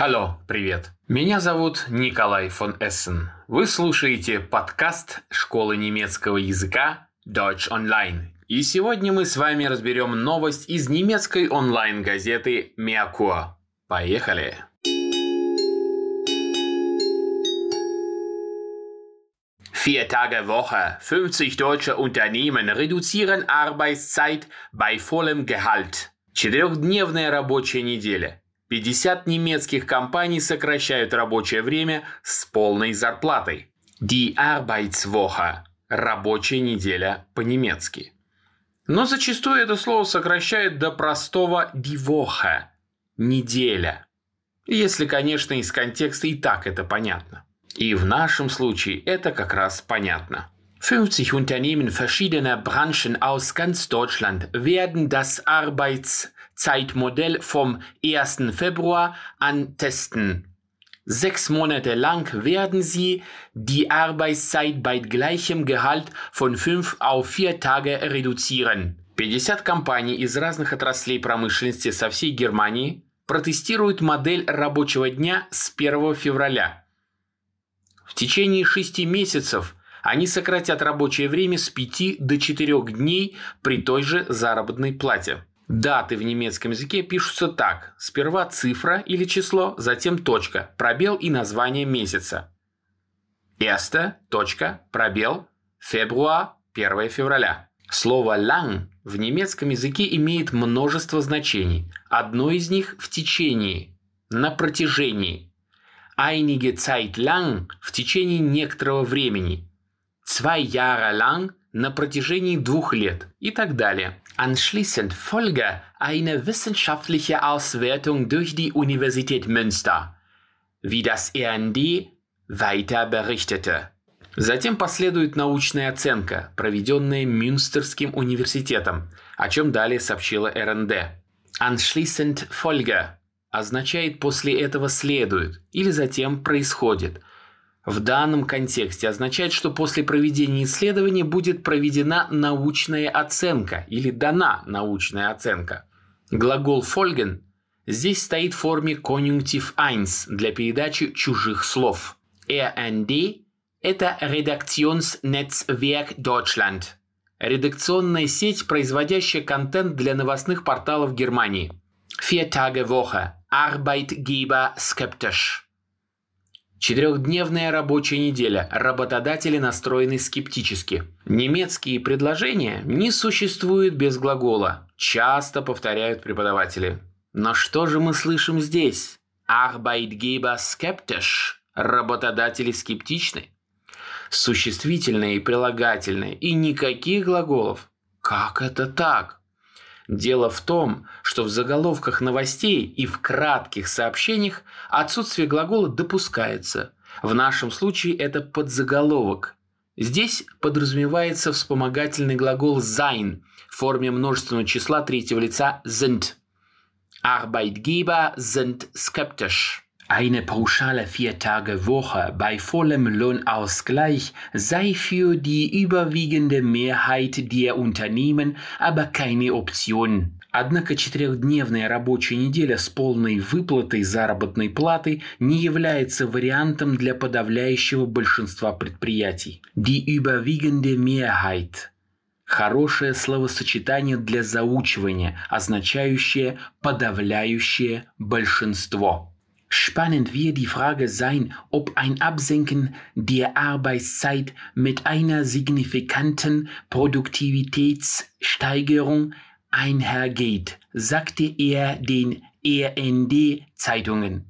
Алло, привет. Меня зовут Николай фон Эссен. Вы слушаете подкаст школы немецкого языка Deutsch Online. И сегодня мы с вами разберем новость из немецкой онлайн-газеты Merkur. Поехали! Vier Tage Woche. 50 deutsche Unternehmen reduzieren Arbeitszeit bei vollem Gehalt. Четырехдневная рабочая неделя. 50 немецких компаний сокращают рабочее время с полной зарплатой. Die Arbeitswoche – рабочая неделя по-немецки. Но зачастую это слово сокращают до простого die Woche – неделя. Если, конечно, из контекста и так это понятно. И в нашем случае это как раз понятно. 50 Unternehmen verschiedener Branchen aus ganz Deutschland werden das Arbeits Zeitmodell vom 1. Februar an testen. Sechs Monate lang werden sie die Arbeitszeit bei gleichem Gehalt von fünf auf vier Tage reduzieren. 50 компаний из разных отраслей промышленности со всей Германии протестируют модель рабочего дня с 1 февраля. В течение шести месяцев – они сократят рабочее время с 5 до 4 дней при той же заработной плате. Даты в немецком языке пишутся так. Сперва цифра или число, затем точка, пробел и название месяца. Erste, точка, пробел, февруа, 1 февраля. Слово lang в немецком языке имеет множество значений. Одно из них в течение, на протяжении. Einige Zeit lang в течение некоторого времени. Zwei Jahre lang на протяжении двух лет и так далее. Anschließend folge eine wissenschaftliche Auswertung durch die Universität Münster, wie das RND weiter berichtete. Затем последует научная оценка, проведенная Мюнстерским университетом, о чем далее сообщила РНД. Anschließend folge означает «после этого следует» или «затем происходит», в данном контексте означает, что после проведения исследования будет проведена научная оценка или дана научная оценка. Глагол folgen здесь стоит в форме конъюнктив 1 для передачи чужих слов. RND – это Redaktionsnetzwerk Deutschland – редакционная сеть, производящая контент для новостных порталов Германии. Vier Tage Woche – Arbeitgeber skeptisch – Четырехдневная рабочая неделя. Работодатели настроены скептически. Немецкие предложения не существуют без глагола. Часто повторяют преподаватели. Но что же мы слышим здесь? Arbeitgeber skeptisch. Работодатели скептичны. Существительное и прилагательное. И никаких глаголов. Как это так? Дело в том, что в заголовках новостей и в кратких сообщениях отсутствие глагола допускается. В нашем случае это подзаголовок. Здесь подразумевается вспомогательный глагол sein в форме множественного числа третьего лица sind. Arbeitgeber sind skeptisch. Eine pauschale Vier-Tage-Woche bei vollem Lohnausgleich sei für die überwiegende Mehrheit der Unternehmen aber keine Option. Однако четырехдневная рабочая неделя с полной выплатой заработной платы не является вариантом для подавляющего большинства предприятий. Die überwiegende Mehrheit – хорошее словосочетание для заучивания, означающее подавляющее большинство. Spannend wird die Frage sein, ob ein Absenken der Arbeitszeit mit einer signifikanten Produktivitätssteigerung einhergeht, sagte er den RND-Zeitungen.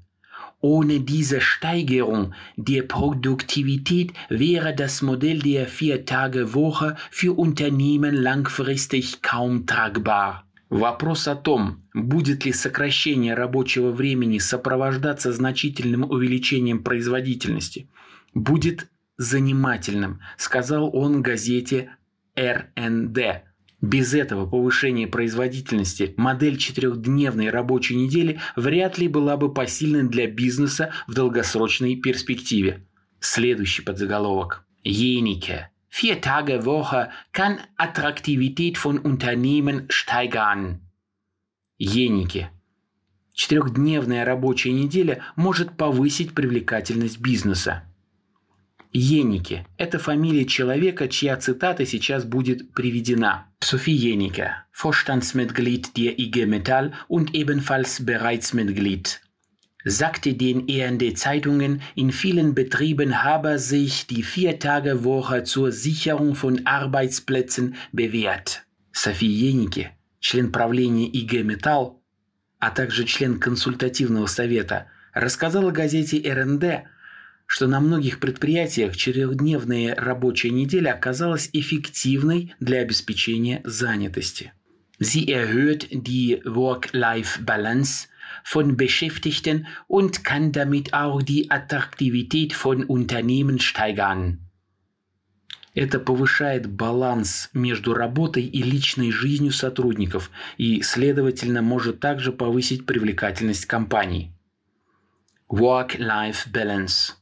Ohne diese Steigerung der Produktivität wäre das Modell der Vier-Tage-Woche für Unternehmen langfristig kaum tragbar. Вопрос о том, будет ли сокращение рабочего времени сопровождаться значительным увеличением производительности, будет занимательным, сказал он газете РНД. Без этого повышения производительности модель четырехдневной рабочей недели вряд ли была бы посильной для бизнеса в долгосрочной перспективе. Следующий подзаголовок. Енike Vier Tage Woche kann Attraktivität von Unternehmen steigern. Еники. Четырехдневная рабочая неделя может повысить привлекательность бизнеса. Еники – это фамилия человека, чья цитата сейчас будет приведена. Sophie Jenike, Vorstandsmitglied der IG Metall und ebenfalls bereits Mitglied sagte den END Zeitungen, in vielen Betrieben habe sich die Viertagewoche zur Sicherung von Arbeitsplätzen bewährt. София Еники, член правления ИГ «Металл», а также член консультативного совета, рассказала газете РНД, что на многих предприятиях четырехдневная рабочая неделя оказалась эффективной для обеспечения занятости. Sie erhöht die Work-Life-Balance von Beschäftigten und kann damit auch die Attraktivität von Unternehmen steigern. Это повышает баланс между работой и личной жизнью сотрудников и, следовательно, может также повысить привлекательность компаний. Work-life balance –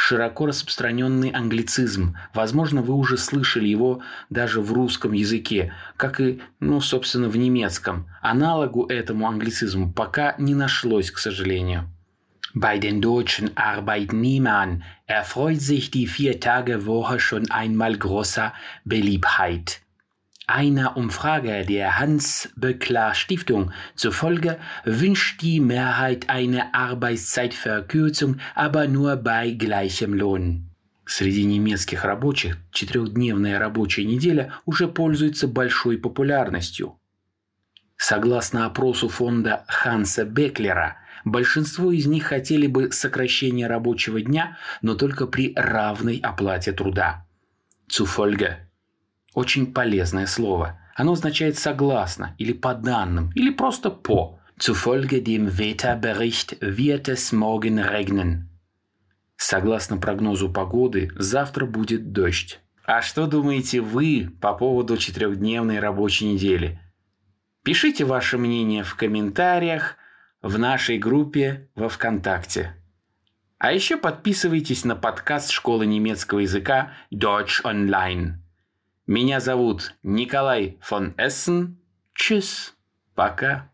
широко распространенный англицизм. Возможно, вы уже слышали его даже в русском языке, как и, ну, собственно, в немецком. Аналогу этому англицизму пока не нашлось, к сожалению. Bei den deutschen Arbeitnehmern erfreut sich die Vier-Tage-Woche schon einmal großer Beliebtheit. Einer Umfrage der Hans-Böckler Stiftung zufolge wünscht die Mehrheit eine Arbeitszeitverkürzung, aber nur bei gleichem Lohn. Среди немецких рабочих четырехдневная рабочая неделя уже пользуется большой популярностью. Согласно опросу фонда Ханса Беклера, большинство из них хотели бы сокращения рабочего дня, но только при равной оплате труда. Zufolge очень полезное слово. Оно означает «согласно» или «по данным» или просто «по». Zufolge dem Wetterbericht wird es morgen regnen. Согласно прогнозу погоды, завтра будет дождь. А что думаете вы по поводу четырехдневной рабочей недели? Пишите ваше мнение в комментариях в нашей группе во ВКонтакте. А еще подписывайтесь на подкаст школы немецкого языка Deutsch Online. Меня зовут Николай фон Эссен. Чус. Пока.